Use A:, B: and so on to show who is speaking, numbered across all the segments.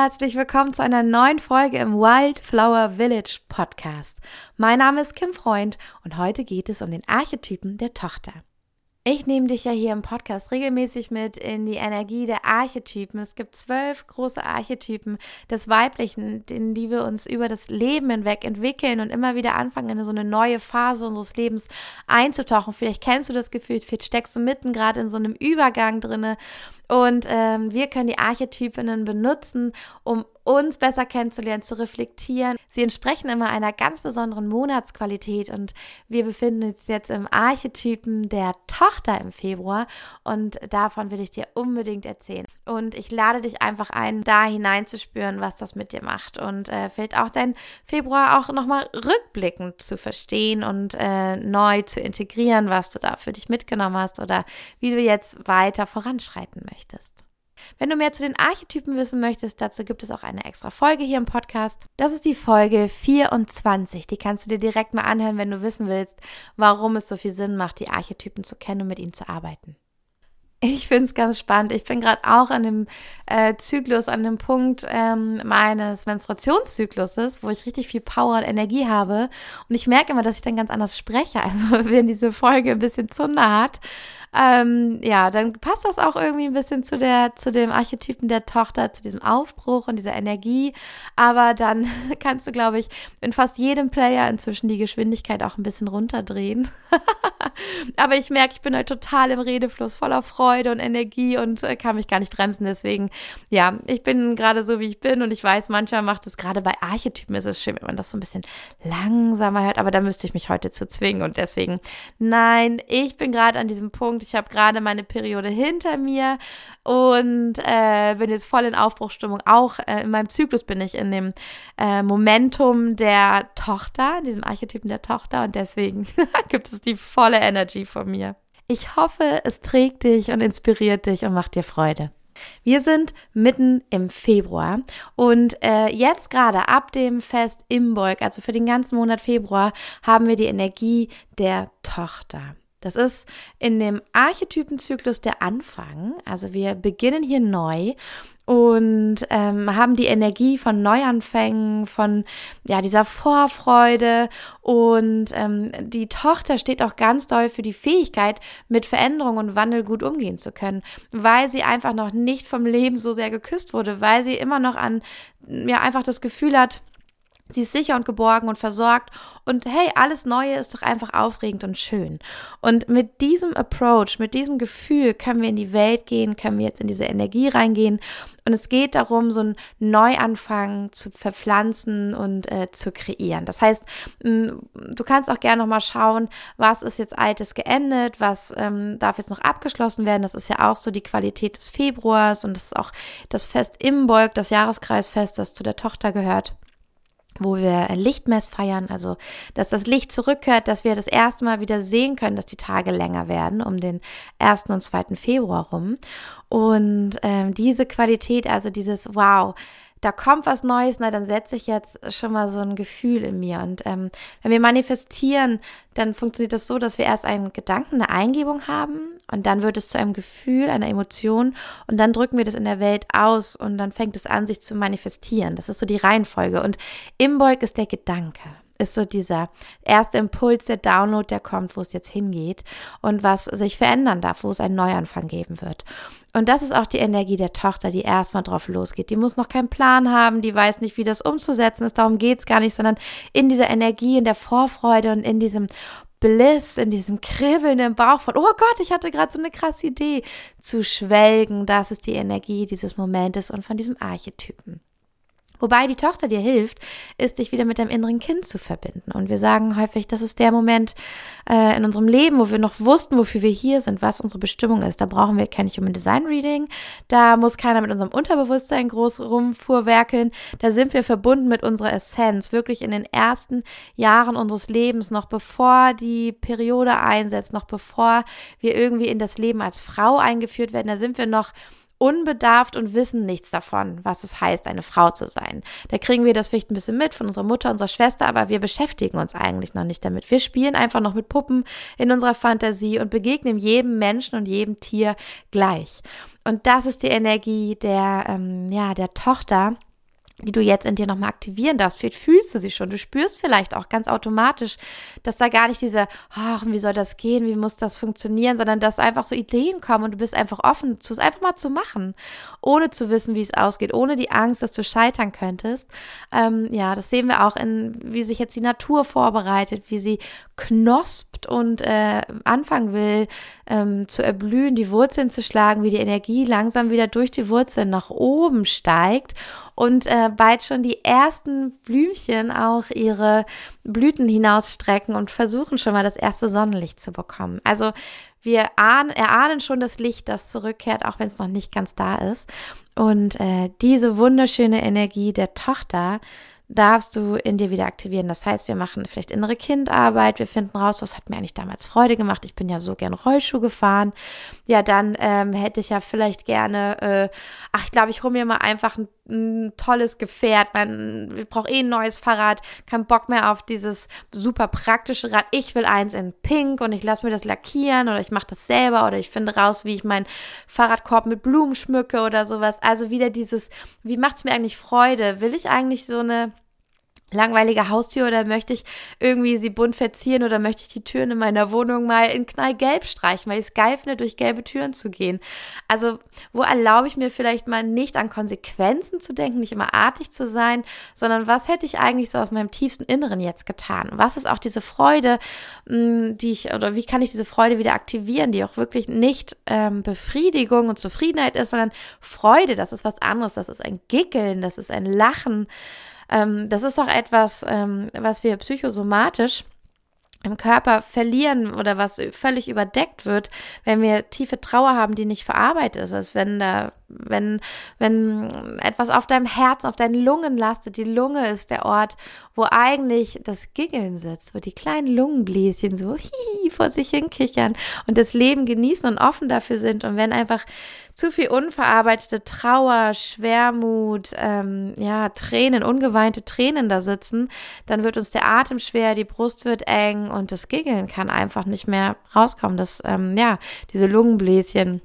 A: herzlich willkommen zu einer neuen Folge im Wildflower Village Podcast. Mein Name ist Kim Freund und heute geht es um den Archetypen der Tochter. Ich nehme dich ja hier im Podcast regelmäßig mit in die Energie der Archetypen. Es gibt zwölf große Archetypen des Weiblichen, in die wir uns über das Leben hinweg entwickeln und immer wieder anfangen, in so eine neue Phase unseres Lebens einzutauchen. Vielleicht kennst du das Gefühl, vielleicht steckst du mitten gerade in so einem Übergang drinne und ähm, wir können die Archetypinnen benutzen, um uns besser kennenzulernen, zu reflektieren. Sie entsprechen immer einer ganz besonderen Monatsqualität und wir befinden uns jetzt im Archetypen der Tochter im Februar und davon will ich dir unbedingt erzählen. Und ich lade dich einfach ein, da hineinzuspüren, was das mit dir macht und äh, vielleicht auch dein Februar auch nochmal rückblickend zu verstehen und äh, neu zu integrieren, was du da für dich mitgenommen hast oder wie du jetzt weiter voranschreiten möchtest. Wenn du mehr zu den Archetypen wissen möchtest, dazu gibt es auch eine extra Folge hier im Podcast. Das ist die Folge 24. Die kannst du dir direkt mal anhören, wenn du wissen willst, warum es so viel Sinn macht, die Archetypen zu kennen und mit ihnen zu arbeiten. Ich finde es ganz spannend. Ich bin gerade auch an dem äh, Zyklus, an dem Punkt ähm, meines Menstruationszykluses, wo ich richtig viel Power und Energie habe. Und ich merke immer, dass ich dann ganz anders spreche. Also wenn diese Folge ein bisschen Zunder hat, ähm, ja, dann passt das auch irgendwie ein bisschen zu der, zu dem Archetypen der Tochter, zu diesem Aufbruch und dieser Energie. Aber dann kannst du, glaube ich, in fast jedem Player inzwischen die Geschwindigkeit auch ein bisschen runterdrehen. Aber ich merke, ich bin halt total im Redefluss, voller Freude und Energie und äh, kann mich gar nicht bremsen. Deswegen, ja, ich bin gerade so, wie ich bin und ich weiß, manchmal macht es gerade bei Archetypen ist es schön, wenn man das so ein bisschen langsamer hört. Aber da müsste ich mich heute zu zwingen und deswegen, nein, ich bin gerade an diesem Punkt, ich habe gerade meine Periode hinter mir und äh, bin jetzt voll in Aufbruchstimmung. Auch äh, in meinem Zyklus bin ich in dem äh, Momentum der Tochter, diesem Archetypen der Tochter und deswegen gibt es die volle Energy von mir. Ich hoffe, es trägt dich und inspiriert dich und macht dir Freude. Wir sind mitten im Februar und äh, jetzt gerade ab dem Fest Imbolg, also für den ganzen Monat Februar, haben wir die Energie der Tochter. Das ist in dem Archetypenzyklus der Anfang. Also wir beginnen hier neu und ähm, haben die Energie von Neuanfängen, von ja dieser Vorfreude und ähm, die Tochter steht auch ganz doll für die Fähigkeit, mit Veränderung und Wandel gut umgehen zu können, weil sie einfach noch nicht vom Leben so sehr geküsst wurde, weil sie immer noch an ja einfach das Gefühl hat, Sie ist sicher und geborgen und versorgt und hey, alles Neue ist doch einfach aufregend und schön. Und mit diesem Approach, mit diesem Gefühl können wir in die Welt gehen, können wir jetzt in diese Energie reingehen und es geht darum, so einen Neuanfang zu verpflanzen und äh, zu kreieren. Das heißt, du kannst auch gerne nochmal schauen, was ist jetzt altes geendet, was ähm, darf jetzt noch abgeschlossen werden. Das ist ja auch so die Qualität des Februars und das ist auch das Fest Imbolg, das Jahreskreisfest, das zu der Tochter gehört wo wir Lichtmess feiern, also dass das Licht zurückkehrt, dass wir das erste Mal wieder sehen können, dass die Tage länger werden, um den 1. und 2. Februar rum. Und ähm, diese Qualität, also dieses Wow, da kommt was Neues, na, dann setze ich jetzt schon mal so ein Gefühl in mir. Und ähm, wenn wir manifestieren, dann funktioniert das so, dass wir erst einen Gedanken, eine Eingebung haben und dann wird es zu einem Gefühl, einer Emotion und dann drücken wir das in der Welt aus und dann fängt es an, sich zu manifestieren. Das ist so die Reihenfolge. Und Imbolg ist der Gedanke ist so dieser erste Impuls, der Download, der kommt, wo es jetzt hingeht und was sich verändern darf, wo es einen Neuanfang geben wird. Und das ist auch die Energie der Tochter, die erstmal drauf losgeht. Die muss noch keinen Plan haben, die weiß nicht, wie das umzusetzen ist, darum geht es gar nicht, sondern in dieser Energie, in der Vorfreude und in diesem Bliss, in diesem Kribbeln im Bauch von, oh Gott, ich hatte gerade so eine krasse Idee, zu schwelgen. Das ist die Energie dieses Momentes und von diesem Archetypen. Wobei die Tochter dir hilft, ist, dich wieder mit deinem inneren Kind zu verbinden. Und wir sagen häufig, das ist der Moment äh, in unserem Leben, wo wir noch wussten, wofür wir hier sind, was unsere Bestimmung ist. Da brauchen wir kein Human Design Reading. Da muss keiner mit unserem Unterbewusstsein groß rumfuhrwerkeln. Da sind wir verbunden mit unserer Essenz, wirklich in den ersten Jahren unseres Lebens, noch bevor die Periode einsetzt, noch bevor wir irgendwie in das Leben als Frau eingeführt werden. Da sind wir noch unbedarft und wissen nichts davon, was es heißt, eine Frau zu sein. Da kriegen wir das vielleicht ein bisschen mit von unserer Mutter, unserer Schwester, aber wir beschäftigen uns eigentlich noch nicht damit. Wir spielen einfach noch mit Puppen in unserer Fantasie und begegnen jedem Menschen und jedem Tier gleich. Und das ist die Energie der, ähm, ja, der Tochter die du jetzt in dir nochmal aktivieren darfst. Vielleicht fühlst du sie schon. Du spürst vielleicht auch ganz automatisch, dass da gar nicht diese, ach, wie soll das gehen, wie muss das funktionieren, sondern dass einfach so Ideen kommen und du bist einfach offen, es einfach mal zu machen, ohne zu wissen, wie es ausgeht, ohne die Angst, dass du scheitern könntest. Ähm, ja, das sehen wir auch in, wie sich jetzt die Natur vorbereitet, wie sie knospt und äh, anfangen will ähm, zu erblühen, die Wurzeln zu schlagen, wie die Energie langsam wieder durch die Wurzeln nach oben steigt und äh, bald schon die ersten Blümchen auch ihre Blüten hinausstrecken und versuchen schon mal das erste Sonnenlicht zu bekommen. Also wir ahnen, erahnen schon das Licht, das zurückkehrt, auch wenn es noch nicht ganz da ist. Und äh, diese wunderschöne Energie der Tochter darfst du in dir wieder aktivieren. Das heißt, wir machen vielleicht innere Kindarbeit, wir finden raus, was hat mir eigentlich damals Freude gemacht. Ich bin ja so gern Rollschuh gefahren. Ja, dann ähm, hätte ich ja vielleicht gerne, äh, ach, ich glaube, ich hole mir mal einfach ein, ein tolles Gefährt. Man, ich brauche eh ein neues Fahrrad, kein Bock mehr auf dieses super praktische Rad. Ich will eins in Pink und ich lasse mir das lackieren oder ich mache das selber oder ich finde raus, wie ich meinen Fahrradkorb mit Blumen schmücke oder sowas. Also wieder dieses, wie macht es mir eigentlich Freude? Will ich eigentlich so eine langweilige Haustür oder möchte ich irgendwie sie bunt verzieren oder möchte ich die Türen in meiner Wohnung mal in knallgelb streichen, weil ich es geil finde, durch gelbe Türen zu gehen. Also, wo erlaube ich mir vielleicht mal nicht an Konsequenzen zu denken, nicht immer artig zu sein, sondern was hätte ich eigentlich so aus meinem tiefsten Inneren jetzt getan? Was ist auch diese Freude, hm, die ich, oder wie kann ich diese Freude wieder aktivieren, die auch wirklich nicht ähm, Befriedigung und Zufriedenheit ist, sondern Freude, das ist was anderes, das ist ein Gickeln, das ist ein Lachen, ähm, das ist auch etwas, ähm, was wir psychosomatisch im Körper verlieren oder was völlig überdeckt wird, wenn wir tiefe Trauer haben, die nicht verarbeitet ist. Also wenn da wenn, wenn etwas auf deinem Herzen, auf deinen Lungen lastet, die Lunge ist der Ort, wo eigentlich das Giggeln sitzt, wo die kleinen Lungenbläschen so hihi vor sich hin kichern und das Leben genießen und offen dafür sind. Und wenn einfach zu viel unverarbeitete Trauer, Schwermut, ähm, ja, Tränen, ungeweinte Tränen da sitzen, dann wird uns der Atem schwer, die Brust wird eng und das Giggeln kann einfach nicht mehr rauskommen. Das, ähm, ja, diese Lungenbläschen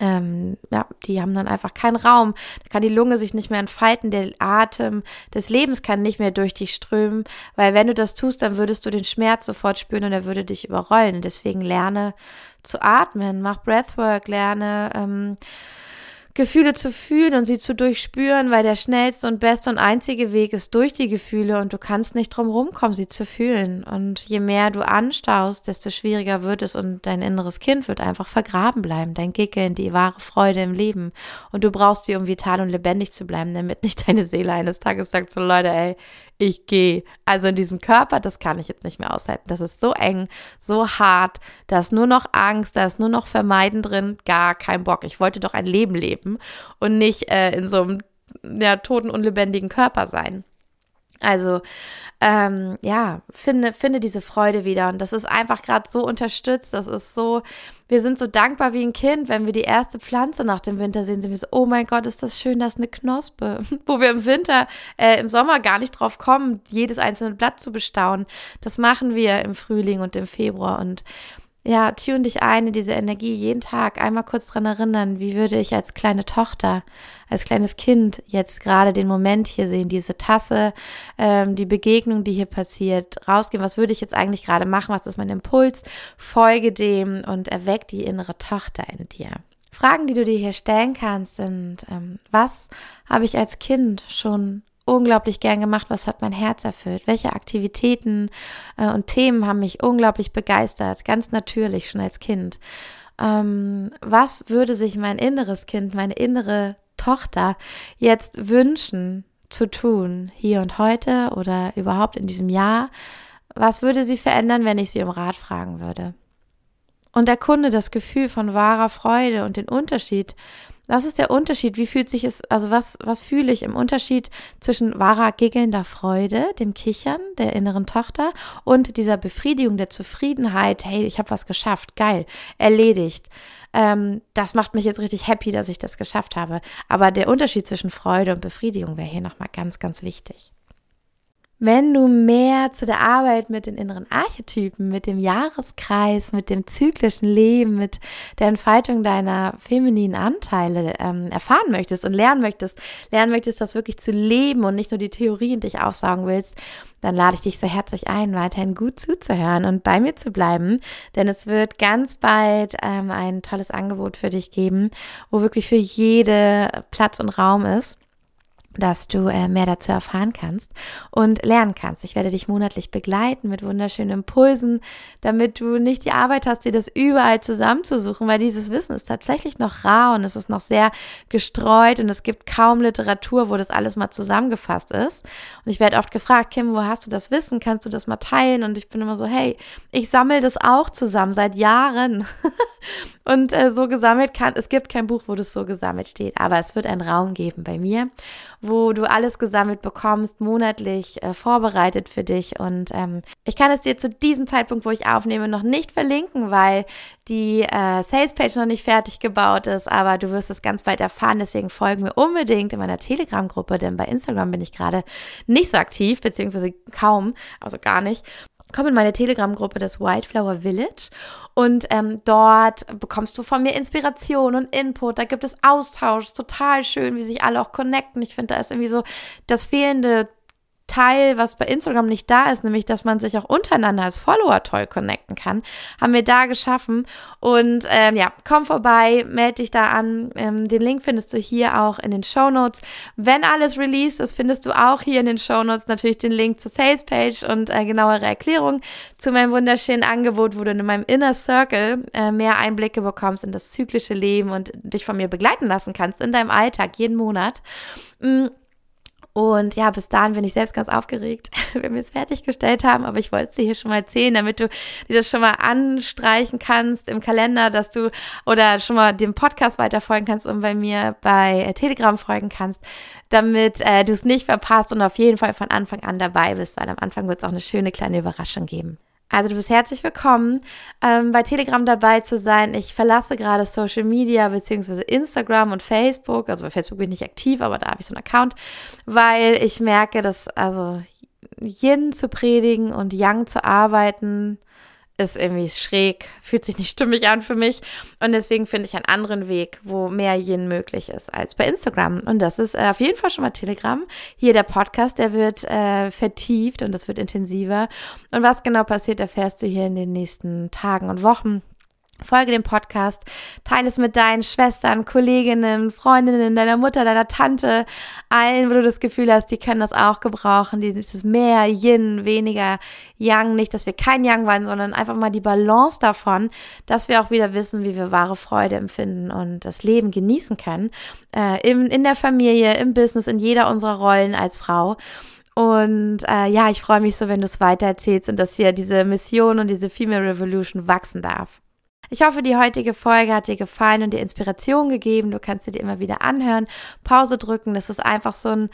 A: ähm, ja, die haben dann einfach keinen Raum. Da kann die Lunge sich nicht mehr entfalten, der Atem des Lebens kann nicht mehr durch dich strömen, weil wenn du das tust, dann würdest du den Schmerz sofort spüren und er würde dich überrollen. Deswegen lerne zu atmen, mach Breathwork, lerne ähm, Gefühle zu fühlen und sie zu durchspüren, weil der schnellste und beste und einzige Weg ist durch die Gefühle und du kannst nicht drum rumkommen, sie zu fühlen. Und je mehr du anstaust, desto schwieriger wird es und dein inneres Kind wird einfach vergraben bleiben, dein Gickeln, die wahre Freude im Leben. Und du brauchst sie, um vital und lebendig zu bleiben, damit nicht deine Seele eines Tages sagt so, Leute, ey, ich gehe. Also in diesem Körper, das kann ich jetzt nicht mehr aushalten. Das ist so eng, so hart, da ist nur noch Angst, da ist nur noch Vermeiden drin, gar kein Bock. Ich wollte doch ein Leben leben und nicht äh, in so einem ja, toten, unlebendigen Körper sein. Also ähm, ja, finde, finde diese Freude wieder. Und das ist einfach gerade so unterstützt. Das ist so, wir sind so dankbar wie ein Kind, wenn wir die erste Pflanze nach dem Winter sehen, sind wir so, oh mein Gott, ist das schön, das ist eine Knospe. Wo wir im Winter, äh, im Sommer gar nicht drauf kommen, jedes einzelne Blatt zu bestaunen. Das machen wir im Frühling und im Februar. Und ja, tune dich ein in diese Energie jeden Tag. Einmal kurz dran erinnern, wie würde ich als kleine Tochter, als kleines Kind jetzt gerade den Moment hier sehen, diese Tasse, ähm, die Begegnung, die hier passiert, rausgehen. Was würde ich jetzt eigentlich gerade machen? Was ist mein Impuls? Folge dem und erweck die innere Tochter in dir. Fragen, die du dir hier stellen kannst, sind, ähm, was habe ich als Kind schon unglaublich gern gemacht, was hat mein Herz erfüllt, welche Aktivitäten äh, und Themen haben mich unglaublich begeistert, ganz natürlich schon als Kind. Ähm, was würde sich mein inneres Kind, meine innere Tochter jetzt wünschen zu tun, hier und heute oder überhaupt in diesem Jahr? Was würde sie verändern, wenn ich sie um Rat fragen würde? Und erkunde das Gefühl von wahrer Freude und den Unterschied Was ist der Unterschied? Wie fühlt sich es, also was, was fühle ich im Unterschied zwischen wahrer giggelnder Freude, dem Kichern der inneren Tochter und dieser Befriedigung, der Zufriedenheit, hey, ich habe was geschafft, geil, erledigt. Ähm, das macht mich jetzt richtig happy, dass ich das geschafft habe. Aber der Unterschied zwischen Freude und Befriedigung wäre hier nochmal ganz, ganz wichtig. Wenn du mehr zu der Arbeit mit den inneren Archetypen, mit dem Jahreskreis, mit dem zyklischen Leben, mit der Entfaltung deiner femininen Anteile ähm, erfahren möchtest und lernen möchtest, lernen möchtest, das wirklich zu leben und nicht nur die Theorie in dich aufsaugen willst, dann lade ich dich so herzlich ein, weiterhin gut zuzuhören und bei mir zu bleiben, denn es wird ganz bald ähm, ein tolles Angebot für dich geben, wo wirklich für jede Platz und Raum ist dass du äh, mehr dazu erfahren kannst und lernen kannst. Ich werde dich monatlich begleiten mit wunderschönen Impulsen, damit du nicht die Arbeit hast, dir das überall zusammenzusuchen, weil dieses Wissen ist tatsächlich noch rar und es ist noch sehr gestreut und es gibt kaum Literatur, wo das alles mal zusammengefasst ist. Und ich werde oft gefragt, Kim, wo hast du das Wissen? Kannst du das mal teilen? Und ich bin immer so, hey, ich sammle das auch zusammen seit Jahren. und äh, so gesammelt kann, es gibt kein Buch, wo das so gesammelt steht, aber es wird einen Raum geben bei mir wo du alles gesammelt bekommst, monatlich äh, vorbereitet für dich. Und ähm, ich kann es dir zu diesem Zeitpunkt, wo ich aufnehme, noch nicht verlinken, weil die äh, Salespage noch nicht fertig gebaut ist, aber du wirst es ganz bald erfahren. Deswegen folgen wir unbedingt in meiner Telegram-Gruppe, denn bei Instagram bin ich gerade nicht so aktiv, beziehungsweise kaum, also gar nicht komm in meine Telegram-Gruppe des Wildflower Village und ähm, dort bekommst du von mir Inspiration und Input. Da gibt es Austausch, total schön, wie sich alle auch connecten. Ich finde, da ist irgendwie so das fehlende Teil, was bei Instagram nicht da ist, nämlich dass man sich auch untereinander als Follower toll connecten kann, haben wir da geschaffen. Und ähm, ja, komm vorbei, melde dich da an. Ähm, den Link findest du hier auch in den Show Notes. Wenn alles released ist, findest du auch hier in den Show Notes natürlich den Link zur Sales Page und äh, genauere Erklärung zu meinem wunderschönen Angebot, wo du in meinem Inner Circle äh, mehr Einblicke bekommst in das zyklische Leben und dich von mir begleiten lassen kannst in deinem Alltag jeden Monat. Mm. Und ja, bis dahin bin ich selbst ganz aufgeregt, wenn wir es fertiggestellt haben. Aber ich wollte es dir hier schon mal erzählen, damit du dir das schon mal anstreichen kannst im Kalender, dass du oder schon mal dem Podcast weiterfolgen kannst und bei mir bei äh, Telegram folgen kannst, damit äh, du es nicht verpasst und auf jeden Fall von Anfang an dabei bist, weil am Anfang wird es auch eine schöne kleine Überraschung geben. Also du bist herzlich willkommen, ähm, bei Telegram dabei zu sein. Ich verlasse gerade Social Media beziehungsweise Instagram und Facebook. Also bei Facebook bin ich nicht aktiv, aber da habe ich so einen Account, weil ich merke, dass also Yin zu predigen und Yang zu arbeiten ist irgendwie schräg, fühlt sich nicht stimmig an für mich. Und deswegen finde ich einen anderen Weg, wo mehr Yin möglich ist als bei Instagram. Und das ist äh, auf jeden Fall schon mal Telegram. Hier der Podcast, der wird äh, vertieft und das wird intensiver. Und was genau passiert, erfährst du hier in den nächsten Tagen und Wochen. Folge dem Podcast, teile es mit deinen Schwestern, Kolleginnen, Freundinnen, deiner Mutter, deiner Tante, allen, wo du das Gefühl hast, die können das auch gebrauchen. Dieses mehr Yin, weniger Yang. Nicht, dass wir kein Yang wollen, sondern einfach mal die Balance davon, dass wir auch wieder wissen, wie wir wahre Freude empfinden und das Leben genießen können. Äh, im, in der Familie, im Business, in jeder unserer Rollen als Frau. Und äh, ja, ich freue mich so, wenn du es weitererzählst und dass hier diese Mission und diese Female Revolution wachsen darf. Ich hoffe, die heutige Folge hat dir gefallen und dir Inspiration gegeben. Du kannst sie dir immer wieder anhören, Pause drücken. Das ist einfach so ein,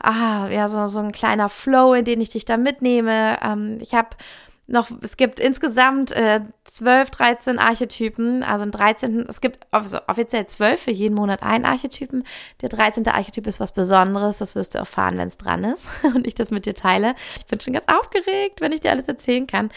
A: ah, ja, so, so ein kleiner Flow, in den ich dich da mitnehme. Ähm, ich habe noch, es gibt insgesamt äh, 12, 13 Archetypen, also ein 13. Es gibt also offiziell 12 für jeden Monat einen Archetypen. Der 13. Archetyp ist was Besonderes, das wirst du erfahren, wenn es dran ist und ich das mit dir teile. Ich bin schon ganz aufgeregt, wenn ich dir alles erzählen kann.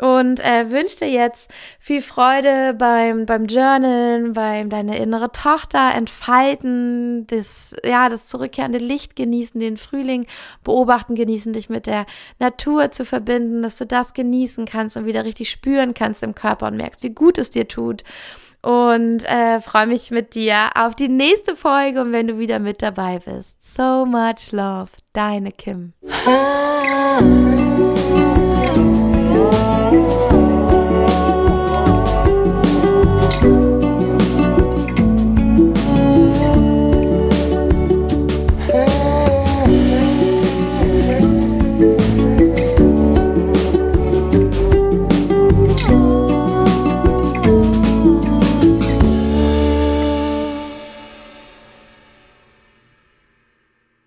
A: Und äh, wünsche dir jetzt viel Freude beim, beim Journalen, beim deine innere Tochter entfalten, das, ja, das zurückkehrende Licht genießen, den Frühling beobachten, genießen, dich mit der Natur zu verbinden, dass du das genießen kannst und wieder richtig spüren kannst im Körper und merkst, wie gut es dir tut. Und äh, freue mich mit dir auf die nächste Folge und wenn du wieder mit dabei bist. So much love, deine Kim.